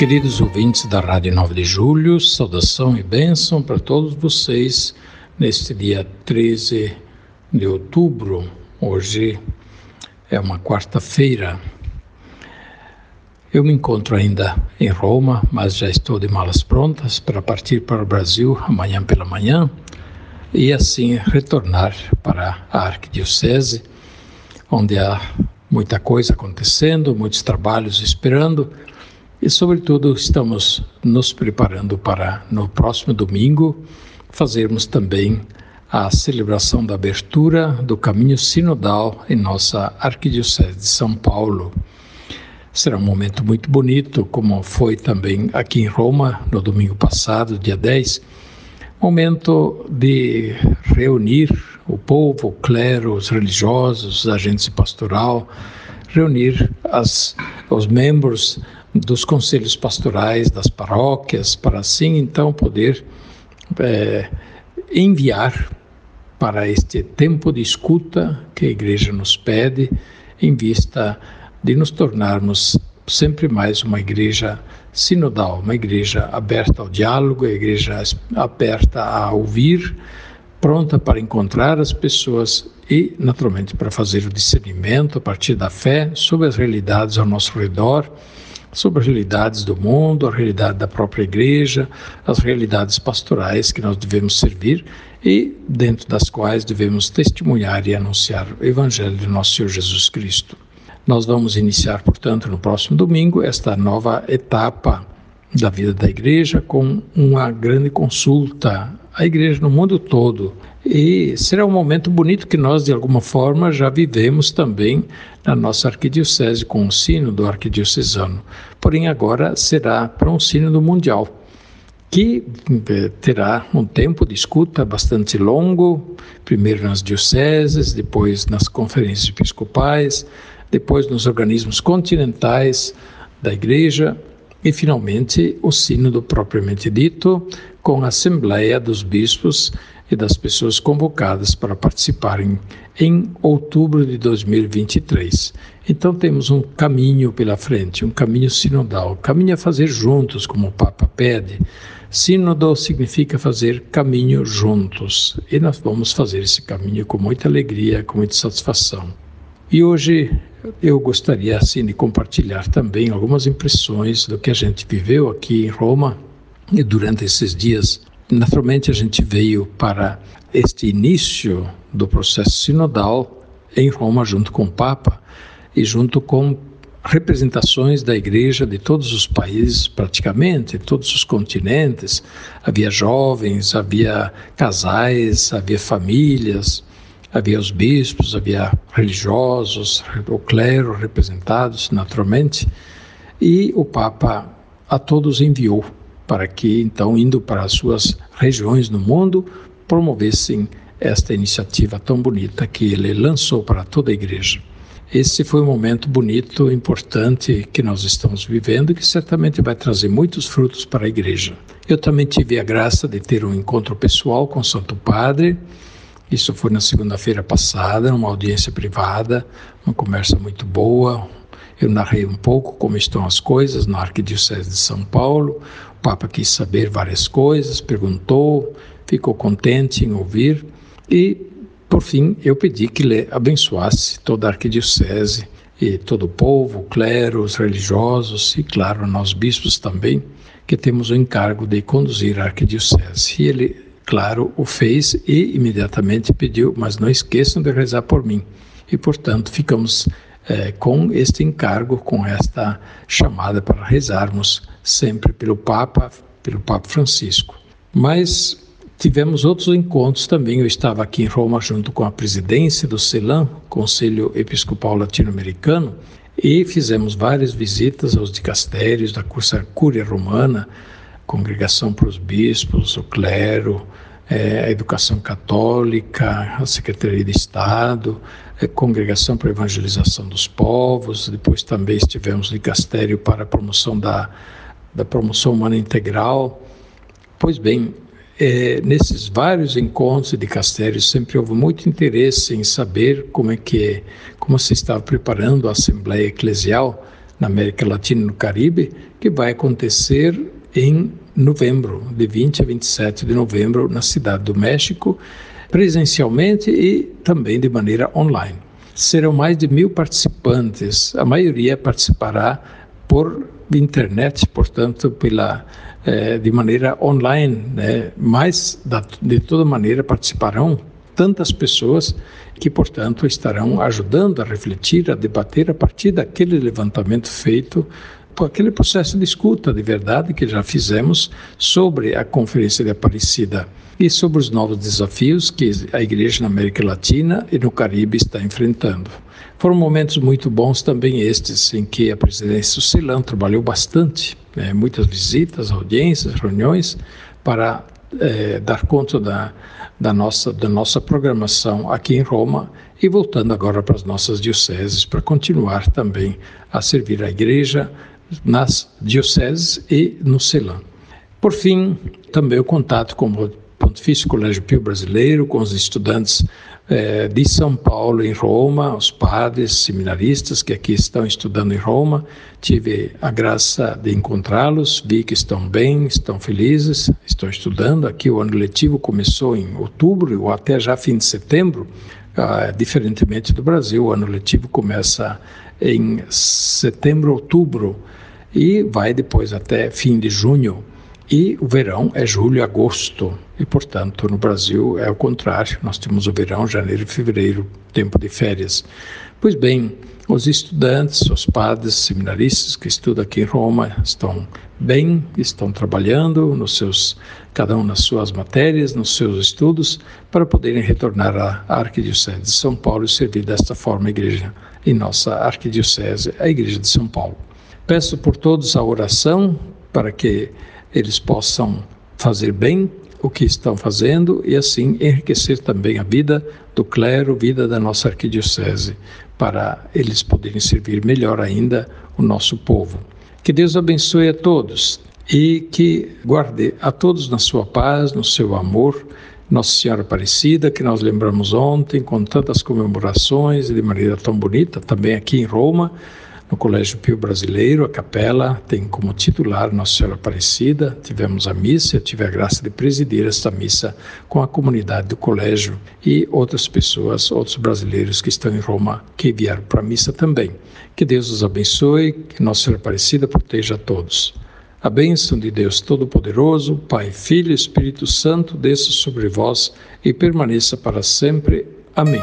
Queridos ouvintes da Rádio 9 de Julho, saudação e bênção para todos vocês neste dia 13 de outubro. Hoje é uma quarta-feira. Eu me encontro ainda em Roma, mas já estou de malas prontas para partir para o Brasil amanhã pela manhã e assim retornar para a Arquidiocese, onde há muita coisa acontecendo, muitos trabalhos esperando e, sobretudo, estamos nos preparando para, no próximo domingo, fazermos também a celebração da abertura do caminho sinodal em nossa Arquidiocese de São Paulo. Será um momento muito bonito, como foi também aqui em Roma no domingo passado, dia 10, momento de reunir o povo, o clero, os religiosos, os agentes pastoral, reunir as, os membros dos conselhos pastorais das paróquias, para assim então poder é, enviar para este tempo de escuta que a Igreja nos pede, em vista de nos tornarmos sempre mais uma igreja sinodal, uma igreja aberta ao diálogo, a igreja aberta a ouvir, pronta para encontrar as pessoas e, naturalmente, para fazer o discernimento a partir da fé sobre as realidades ao nosso redor sobre as realidades do mundo, a realidade da própria igreja, as realidades pastorais que nós devemos servir e dentro das quais devemos testemunhar e anunciar o Evangelho de nosso Senhor Jesus Cristo. Nós vamos iniciar, portanto, no próximo domingo, esta nova etapa da vida da igreja com uma grande consulta à igreja no mundo todo e será um momento bonito que nós, de alguma forma, já vivemos também na nossa arquidiocese com o sino do arquidiocesano. Porém, agora será para um sínodo mundial, que eh, terá um tempo de escuta bastante longo, primeiro nas dioceses, depois nas conferências episcopais, depois nos organismos continentais da Igreja e, finalmente, o sínodo propriamente dito, com a Assembleia dos Bispos e das pessoas convocadas para participarem em outubro de 2023. Então temos um caminho pela frente, um caminho sinodal, caminho a fazer juntos, como o Papa pede. Sínodo significa fazer caminho juntos, e nós vamos fazer esse caminho com muita alegria, com muita satisfação. E hoje eu gostaria assim de compartilhar também algumas impressões do que a gente viveu aqui em Roma e durante esses dias Naturalmente, a gente veio para este início do processo sinodal em Roma, junto com o Papa e junto com representações da igreja de todos os países, praticamente, todos os continentes. Havia jovens, havia casais, havia famílias, havia os bispos, havia religiosos, o clero representados, naturalmente. E o Papa a todos enviou para que, então, indo para as suas regiões no mundo, promovessem esta iniciativa tão bonita que ele lançou para toda a igreja. Esse foi um momento bonito, importante que nós estamos vivendo, que certamente vai trazer muitos frutos para a igreja. Eu também tive a graça de ter um encontro pessoal com o Santo Padre. Isso foi na segunda-feira passada, numa audiência privada, uma conversa muito boa, eu narrei um pouco como estão as coisas na Arquidiocese de São Paulo. O Papa quis saber várias coisas, perguntou, ficou contente em ouvir e, por fim, eu pedi que ele abençoasse toda a Arquidiocese e todo o povo, o clero, os religiosos e, claro, nós bispos também, que temos o encargo de conduzir a Arquidiocese. E ele, claro, o fez e imediatamente pediu, mas não esqueçam de rezar por mim. E, portanto, ficamos é, com este encargo, com esta chamada para rezarmos sempre pelo Papa, pelo Papa Francisco. Mas tivemos outros encontros também. Eu estava aqui em Roma junto com a presidência do CELAM, Conselho Episcopal Latino-Americano, e fizemos várias visitas aos dicastérios da Cúria Romana, congregação para os bispos, o clero, é, a educação católica, a Secretaria de Estado, a Congregação para a Evangelização dos Povos, depois também estivemos no Dicastério para a promoção da, da promoção humana integral. Pois bem, é, nesses vários encontros de castérios sempre houve muito interesse em saber como é que como se estava preparando a Assembleia Eclesial na América Latina e no Caribe, que vai acontecer em novembro, de 20 a 27 de novembro, na Cidade do México, presencialmente e também de maneira online. Serão mais de mil participantes, a maioria participará por internet, portanto, pela, eh, de maneira online, né? mas da, de toda maneira participarão tantas pessoas que, portanto, estarão ajudando a refletir, a debater a partir daquele levantamento feito aquele processo de escuta de verdade que já fizemos sobre a Conferência de Aparecida e sobre os novos desafios que a Igreja na América Latina e no Caribe está enfrentando. Foram momentos muito bons também estes, em que a presidência do Ceilão trabalhou bastante, né, muitas visitas, audiências, reuniões, para é, dar conta da, da, nossa, da nossa programação aqui em Roma e voltando agora para as nossas dioceses, para continuar também a servir a Igreja, nas dioceses e no CELAM. Por fim, também o contato com o Pontifício Colégio Pio Brasileiro, com os estudantes eh, de São Paulo em Roma, os padres, seminaristas que aqui estão estudando em Roma. Tive a graça de encontrá-los, vi que estão bem, estão felizes, estão estudando. Aqui o ano letivo começou em outubro ou até já fim de setembro. Ah, diferentemente do Brasil, o ano letivo começa em setembro, outubro e vai depois até fim de junho. E o verão é julho, agosto. E, portanto, no Brasil é o contrário. Nós temos o verão, janeiro e fevereiro, tempo de férias. Pois bem, os estudantes, os padres, seminaristas que estudam aqui em Roma estão bem, estão trabalhando nos seus, cada um nas suas matérias, nos seus estudos, para poderem retornar à Arquidiocese de São Paulo e servir desta forma a igreja em nossa Arquidiocese, a Igreja de São Paulo. Peço por todos a oração para que eles possam fazer bem o que estão fazendo e assim enriquecer também a vida do clero, vida da nossa arquidiocese, para eles poderem servir melhor ainda o nosso povo. Que Deus abençoe a todos e que guarde a todos na sua paz, no seu amor. Nossa Senhora Aparecida, que nós lembramos ontem, com tantas comemorações de maneira tão bonita, também aqui em Roma, no Colégio Pio Brasileiro, a capela tem como titular Nossa Senhora Aparecida. Tivemos a missa, eu tive a graça de presidir esta missa com a comunidade do colégio e outras pessoas, outros brasileiros que estão em Roma, que vieram para a missa também. Que Deus os abençoe, que Nossa Senhora Aparecida proteja a todos. A bênção de Deus Todo-Poderoso, Pai, Filho e Espírito Santo, desça sobre vós e permaneça para sempre. Amém.